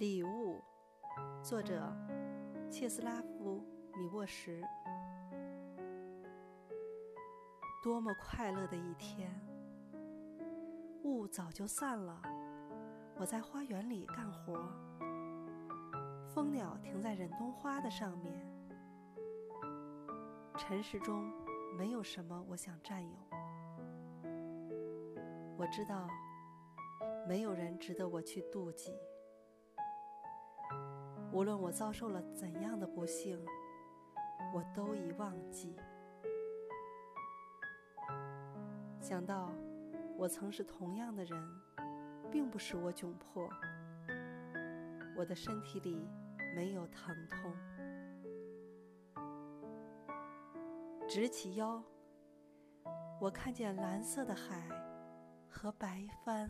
礼物，作者切斯拉夫·米沃什。多么快乐的一天！雾早就散了，我在花园里干活。蜂鸟停在忍冬花的上面。尘世中没有什么我想占有。我知道，没有人值得我去妒忌。无论我遭受了怎样的不幸，我都已忘记。想到我曾是同样的人，并不使我窘迫。我的身体里没有疼痛。直起腰，我看见蓝色的海和白帆。